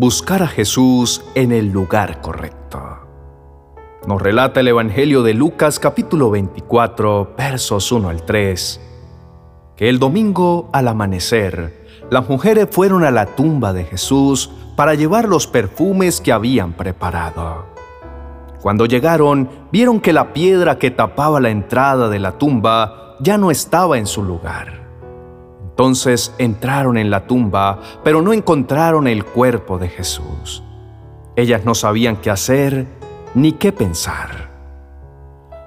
Buscar a Jesús en el lugar correcto. Nos relata el Evangelio de Lucas capítulo 24 versos 1 al 3, que el domingo al amanecer, las mujeres fueron a la tumba de Jesús para llevar los perfumes que habían preparado. Cuando llegaron, vieron que la piedra que tapaba la entrada de la tumba ya no estaba en su lugar. Entonces entraron en la tumba, pero no encontraron el cuerpo de Jesús. Ellas no sabían qué hacer ni qué pensar.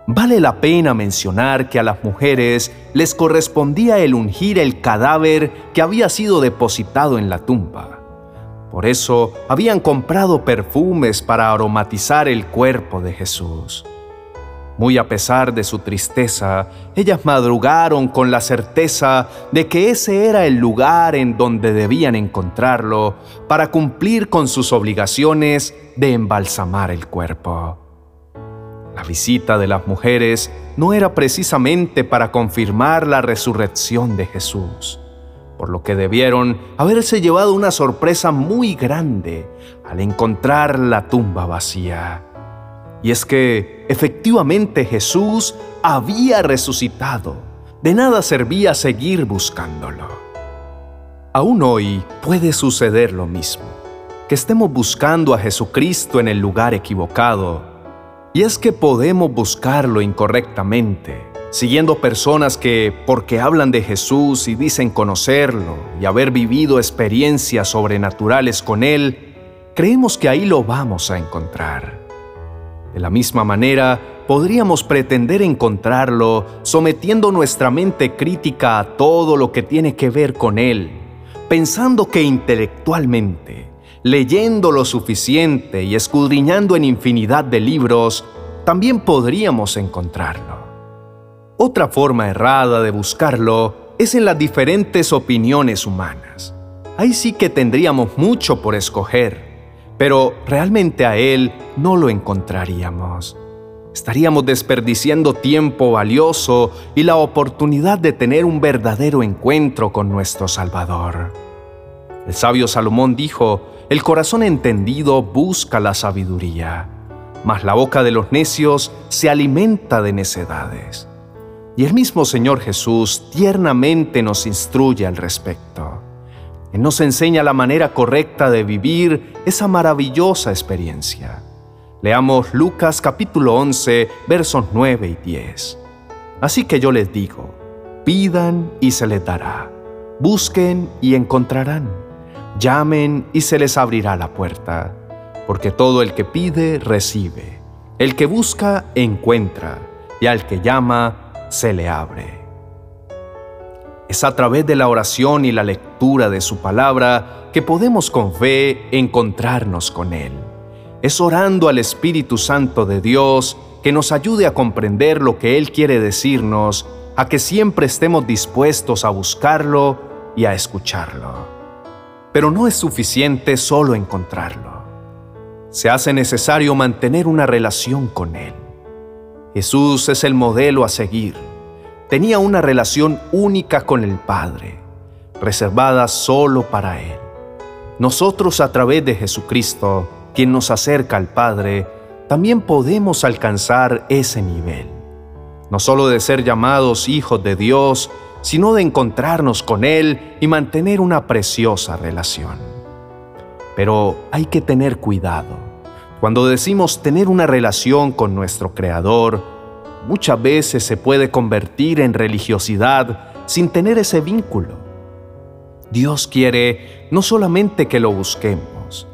Vale la pena mencionar que a las mujeres les correspondía el ungir el cadáver que había sido depositado en la tumba. Por eso habían comprado perfumes para aromatizar el cuerpo de Jesús. Muy a pesar de su tristeza, ellas madrugaron con la certeza de que ese era el lugar en donde debían encontrarlo para cumplir con sus obligaciones de embalsamar el cuerpo. La visita de las mujeres no era precisamente para confirmar la resurrección de Jesús, por lo que debieron haberse llevado una sorpresa muy grande al encontrar la tumba vacía. Y es que efectivamente Jesús había resucitado. De nada servía seguir buscándolo. Aún hoy puede suceder lo mismo, que estemos buscando a Jesucristo en el lugar equivocado. Y es que podemos buscarlo incorrectamente, siguiendo personas que, porque hablan de Jesús y dicen conocerlo y haber vivido experiencias sobrenaturales con Él, creemos que ahí lo vamos a encontrar. De la misma manera, podríamos pretender encontrarlo sometiendo nuestra mente crítica a todo lo que tiene que ver con él, pensando que intelectualmente, leyendo lo suficiente y escudriñando en infinidad de libros, también podríamos encontrarlo. Otra forma errada de buscarlo es en las diferentes opiniones humanas. Ahí sí que tendríamos mucho por escoger pero realmente a Él no lo encontraríamos. Estaríamos desperdiciando tiempo valioso y la oportunidad de tener un verdadero encuentro con nuestro Salvador. El sabio Salomón dijo, el corazón entendido busca la sabiduría, mas la boca de los necios se alimenta de necedades. Y el mismo Señor Jesús tiernamente nos instruye al respecto. Él nos enseña la manera correcta de vivir esa maravillosa experiencia. Leamos Lucas capítulo 11 versos 9 y 10. Así que yo les digo, pidan y se les dará, busquen y encontrarán, llamen y se les abrirá la puerta, porque todo el que pide recibe, el que busca encuentra, y al que llama se le abre. Es a través de la oración y la lectura de su palabra que podemos con fe encontrarnos con Él. Es orando al Espíritu Santo de Dios que nos ayude a comprender lo que Él quiere decirnos, a que siempre estemos dispuestos a buscarlo y a escucharlo. Pero no es suficiente solo encontrarlo. Se hace necesario mantener una relación con Él. Jesús es el modelo a seguir tenía una relación única con el Padre, reservada solo para Él. Nosotros a través de Jesucristo, quien nos acerca al Padre, también podemos alcanzar ese nivel. No solo de ser llamados hijos de Dios, sino de encontrarnos con Él y mantener una preciosa relación. Pero hay que tener cuidado. Cuando decimos tener una relación con nuestro Creador, muchas veces se puede convertir en religiosidad sin tener ese vínculo. Dios quiere no solamente que lo busquemos,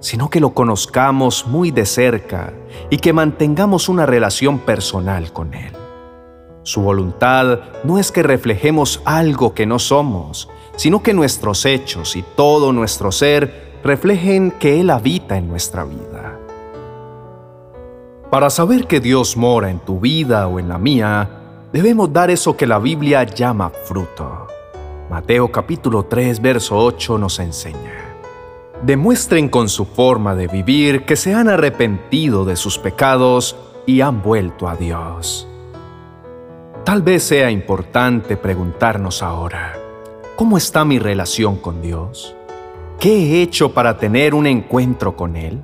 sino que lo conozcamos muy de cerca y que mantengamos una relación personal con Él. Su voluntad no es que reflejemos algo que no somos, sino que nuestros hechos y todo nuestro ser reflejen que Él habita en nuestra vida. Para saber que Dios mora en tu vida o en la mía, debemos dar eso que la Biblia llama fruto. Mateo capítulo 3, verso 8 nos enseña. Demuestren con su forma de vivir que se han arrepentido de sus pecados y han vuelto a Dios. Tal vez sea importante preguntarnos ahora, ¿cómo está mi relación con Dios? ¿qué he hecho para tener un encuentro con Él?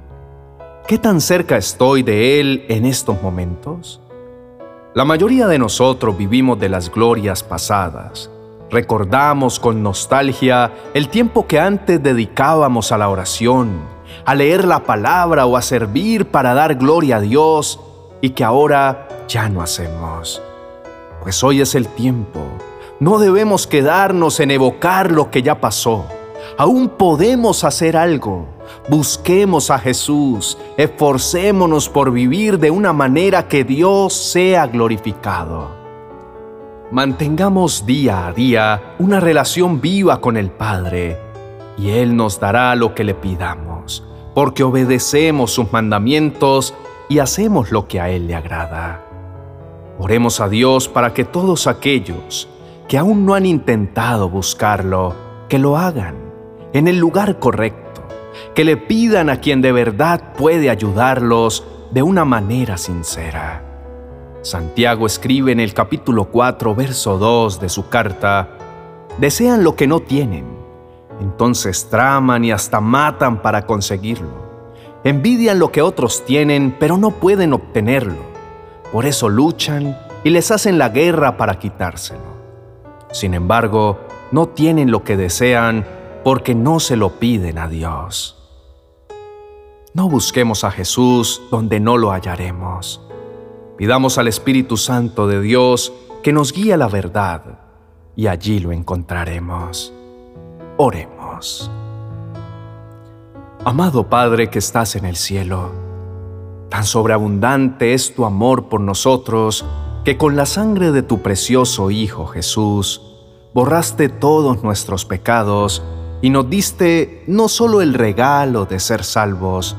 ¿Qué tan cerca estoy de Él en estos momentos? La mayoría de nosotros vivimos de las glorias pasadas. Recordamos con nostalgia el tiempo que antes dedicábamos a la oración, a leer la palabra o a servir para dar gloria a Dios y que ahora ya no hacemos. Pues hoy es el tiempo. No debemos quedarnos en evocar lo que ya pasó. Aún podemos hacer algo. Busquemos a Jesús, esforcémonos por vivir de una manera que Dios sea glorificado. Mantengamos día a día una relación viva con el Padre y Él nos dará lo que le pidamos, porque obedecemos sus mandamientos y hacemos lo que a Él le agrada. Oremos a Dios para que todos aquellos que aún no han intentado buscarlo, que lo hagan en el lugar correcto, que le pidan a quien de verdad puede ayudarlos de una manera sincera. Santiago escribe en el capítulo 4, verso 2 de su carta, desean lo que no tienen, entonces traman y hasta matan para conseguirlo. Envidian lo que otros tienen, pero no pueden obtenerlo por eso luchan y les hacen la guerra para quitárselo. Sin embargo, no tienen lo que desean porque no se lo piden a Dios. No busquemos a Jesús donde no lo hallaremos. Pidamos al Espíritu Santo de Dios que nos guíe a la verdad y allí lo encontraremos. Oremos. Amado Padre que estás en el cielo, Tan sobreabundante es tu amor por nosotros que con la sangre de tu precioso Hijo Jesús borraste todos nuestros pecados y nos diste no solo el regalo de ser salvos,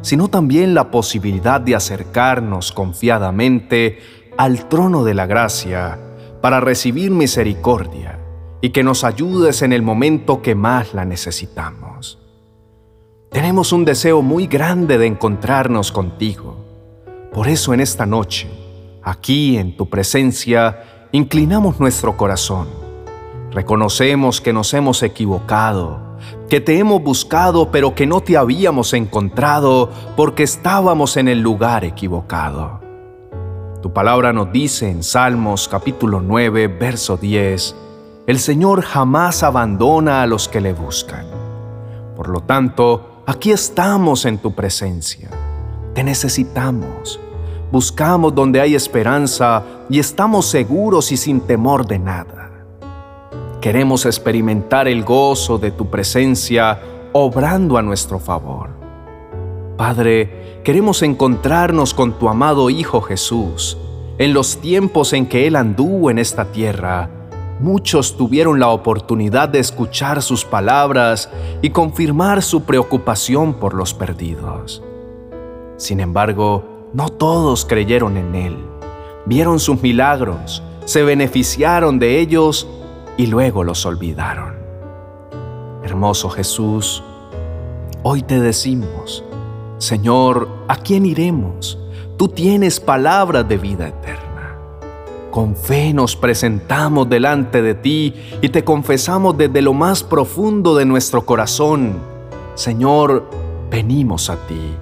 sino también la posibilidad de acercarnos confiadamente al trono de la gracia para recibir misericordia y que nos ayudes en el momento que más la necesitamos. Tenemos un deseo muy grande de encontrarnos contigo. Por eso en esta noche, aquí en tu presencia, inclinamos nuestro corazón. Reconocemos que nos hemos equivocado, que te hemos buscado pero que no te habíamos encontrado porque estábamos en el lugar equivocado. Tu palabra nos dice en Salmos capítulo 9, verso 10, el Señor jamás abandona a los que le buscan. Por lo tanto, Aquí estamos en tu presencia. Te necesitamos. Buscamos donde hay esperanza y estamos seguros y sin temor de nada. Queremos experimentar el gozo de tu presencia obrando a nuestro favor. Padre, queremos encontrarnos con tu amado Hijo Jesús en los tiempos en que Él anduvo en esta tierra muchos tuvieron la oportunidad de escuchar sus palabras y confirmar su preocupación por los perdidos. Sin embargo, no todos creyeron en Él, vieron sus milagros, se beneficiaron de ellos y luego los olvidaron. Hermoso Jesús, hoy te decimos, Señor, ¿a quién iremos? Tú tienes palabras de vida eterna. Con fe nos presentamos delante de ti y te confesamos desde lo más profundo de nuestro corazón. Señor, venimos a ti.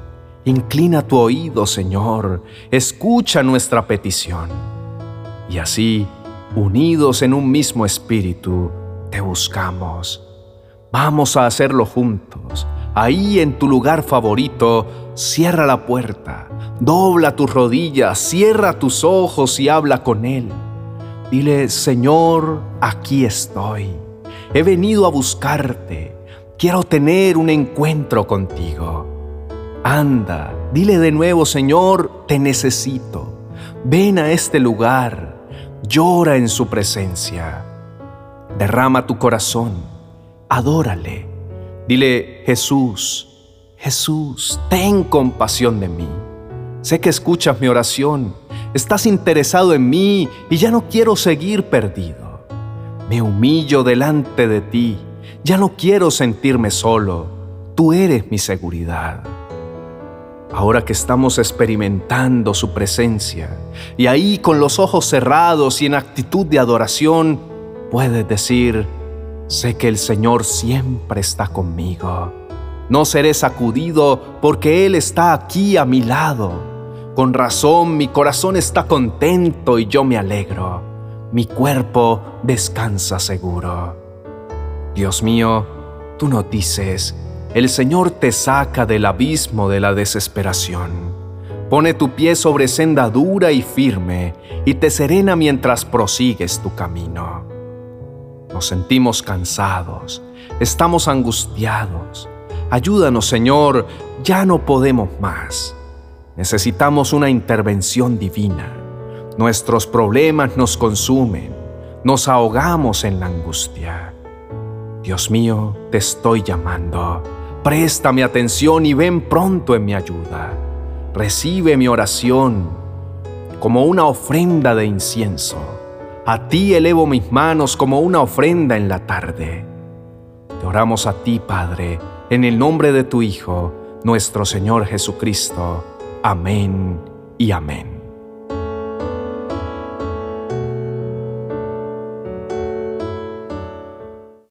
Inclina tu oído, Señor. Escucha nuestra petición. Y así, unidos en un mismo espíritu, te buscamos. Vamos a hacerlo juntos. Ahí en tu lugar favorito, cierra la puerta Dobla tus rodillas, cierra tus ojos y habla con Él. Dile, Señor, aquí estoy. He venido a buscarte. Quiero tener un encuentro contigo. Anda, dile de nuevo, Señor, te necesito. Ven a este lugar. Llora en su presencia. Derrama tu corazón. Adórale. Dile, Jesús, Jesús, ten compasión de mí. Sé que escuchas mi oración, estás interesado en mí y ya no quiero seguir perdido. Me humillo delante de ti, ya no quiero sentirme solo, tú eres mi seguridad. Ahora que estamos experimentando su presencia y ahí con los ojos cerrados y en actitud de adoración, puedes decir, Sé que el Señor siempre está conmigo. No seré sacudido porque Él está aquí a mi lado. Con razón mi corazón está contento y yo me alegro. Mi cuerpo descansa seguro. Dios mío, tú no dices, el Señor te saca del abismo de la desesperación. Pone tu pie sobre senda dura y firme y te serena mientras prosigues tu camino. Nos sentimos cansados, estamos angustiados Ayúdanos, Señor, ya no podemos más. Necesitamos una intervención divina. Nuestros problemas nos consumen, nos ahogamos en la angustia. Dios mío, te estoy llamando. Préstame atención y ven pronto en mi ayuda. Recibe mi oración como una ofrenda de incienso. A ti elevo mis manos como una ofrenda en la tarde. Te oramos a ti, Padre, en el nombre de tu Hijo, nuestro Señor Jesucristo. Amén y amén.